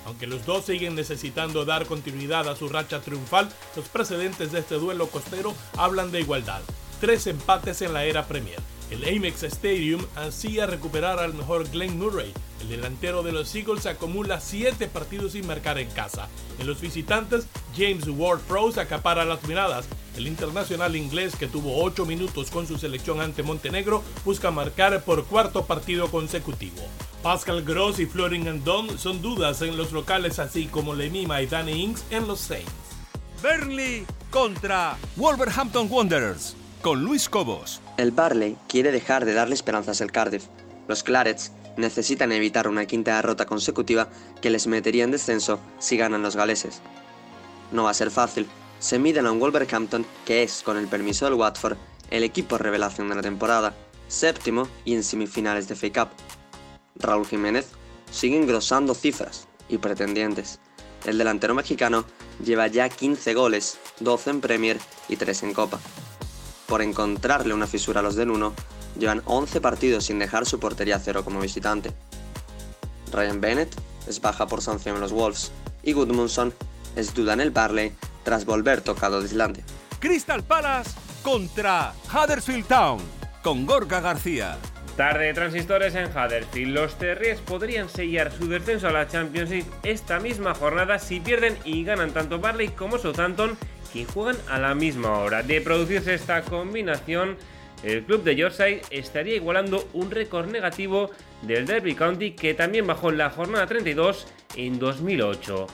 Aunque los dos siguen necesitando dar continuidad a su racha triunfal, los precedentes de este duelo costero hablan de igualdad. Tres empates en la era Premier. El Amex Stadium ansía recuperar al mejor Glenn Murray. El delantero de los Eagles acumula 7 partidos sin marcar en casa. En los visitantes, James Ward-Prowse acapara las miradas. El internacional inglés, que tuvo 8 minutos con su selección ante Montenegro, busca marcar por cuarto partido consecutivo. Pascal Gross y Florian Andon son dudas en los locales, así como Lemima y Danny Ings en los Saints.
Burnley contra Wolverhampton Wanderers con Luis Cobos.
El Barley quiere dejar de darle esperanzas al Cardiff. Los Clarets necesitan evitar una quinta derrota consecutiva que les metería en descenso si ganan los galeses. No va a ser fácil. Se miden a un Wolverhampton que es, con el permiso del Watford, el equipo revelación de la temporada, séptimo y en semifinales de FA Cup. Raúl Jiménez sigue engrosando cifras y pretendientes. El delantero mexicano lleva ya 15 goles, 12 en Premier y 3 en Copa por encontrarle una fisura a los del 1, llevan 11 partidos sin dejar su portería a cero como visitante. Ryan Bennett es baja por sanción en los Wolves y Gudmundsson es duda en el Barley tras volver tocado de Islandia.
Crystal Palace contra Huddersfield Town con Gorka García.
Tarde de transistores en Huddersfield. Los Terriers podrían sellar su descenso a la Champions League esta misma jornada si pierden y ganan tanto Barley como Southampton que juegan a la misma hora. De producirse esta combinación, el club de Yorkshire estaría igualando un récord negativo del Derby County que también bajó en la jornada 32 en 2008.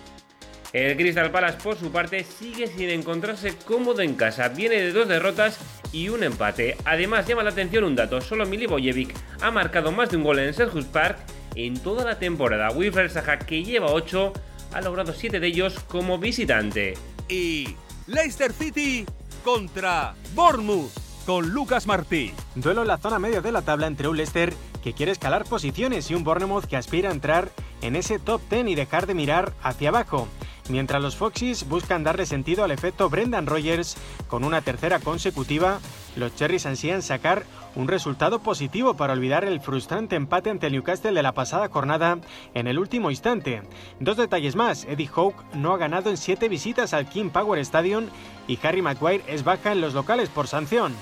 El Crystal Palace por su parte sigue sin encontrarse cómodo en casa, viene de dos derrotas y un empate. Además llama la atención un dato, solo Milivojevic ha marcado más de un gol en Selhurst Park en toda la temporada. Wilfred Saja que lleva 8 ha logrado 7 de ellos como visitante.
Y Leicester City contra Bournemouth con Lucas Martí.
Duelo en la zona media de la tabla entre un Leicester que quiere escalar posiciones y un Bournemouth que aspira a entrar en ese top 10 y dejar de mirar hacia abajo. Mientras los Foxys buscan darle sentido al efecto Brendan Rogers con una tercera consecutiva, los Cherries ansían sacar un resultado positivo para olvidar el frustrante empate ante el Newcastle de la pasada jornada en el último instante. Dos detalles más, Eddie Hawke no ha ganado en siete visitas al King Power Stadium y Harry Maguire es baja en los locales por sanción.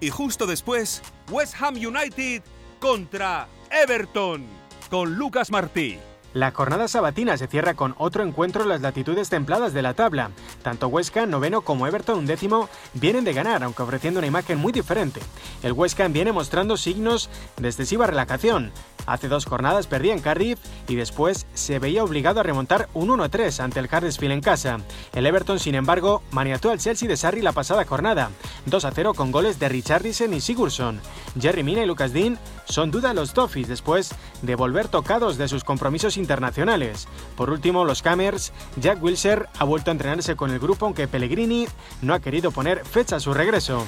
Y justo después, West Ham United contra Everton con Lucas Martí.
La jornada sabatina se cierra con otro encuentro en las latitudes templadas de la tabla. Tanto Huesca, noveno, como Everton, un décimo, vienen de ganar, aunque ofreciendo una imagen muy diferente. El Huesca viene mostrando signos de excesiva relajación, Hace dos jornadas perdía en Cardiff y después se veía obligado a remontar un 1-3 ante el Huddersfield en casa. El Everton, sin embargo, maniató al Chelsea de Sarri la pasada jornada, 2-0 con goles de Richarlison y Sigurdsson. Jerry Mina y Lucas Dean son duda los Toffees después de volver tocados de sus compromisos internacionales. Por último, los Camers, Jack Wilshere ha vuelto a entrenarse con el grupo aunque Pellegrini no ha querido poner fecha a su regreso.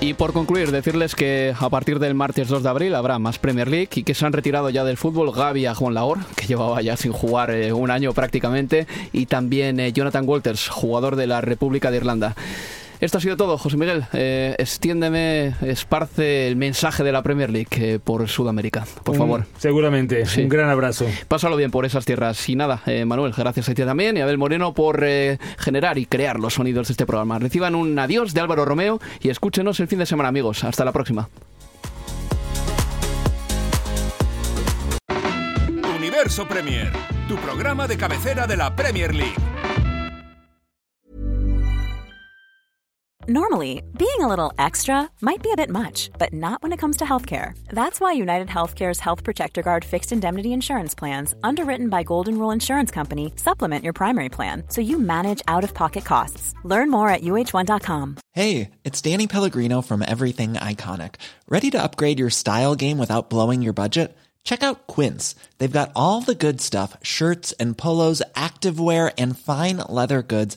Y por concluir, decirles que a partir del martes 2 de abril habrá más Premier League y que se han retirado ya del fútbol Gaby a Juan Laor, que llevaba ya sin jugar eh, un año prácticamente, y también eh, Jonathan Walters, jugador de la República de Irlanda. Esto ha sido todo, José Miguel. Eh, extiéndeme, esparce el mensaje de la Premier League eh, por Sudamérica, por
Un-
favor.
Seguramente. Un gran abrazo.
Pásalo bien por esas tierras. Y nada, eh, Manuel, gracias a ti también y a Abel Moreno por eh, generar y crear los sonidos de este programa. Reciban un adiós de Álvaro Romeo y escúchenos el fin de semana, amigos. Hasta la próxima.
Universo Premier, tu programa de cabecera de la Premier League.
Normally, being a little extra might be a bit much, but not when it comes to healthcare. That's why United Healthcare's Health Protector Guard fixed indemnity insurance plans, underwritten by Golden Rule Insurance Company, supplement your primary plan so you manage out of pocket costs. Learn more at uh1.com.
Hey, it's Danny Pellegrino from Everything Iconic. Ready to upgrade your style game without blowing your budget? Check out Quince. They've got all the good stuff shirts and polos, activewear, and fine leather goods,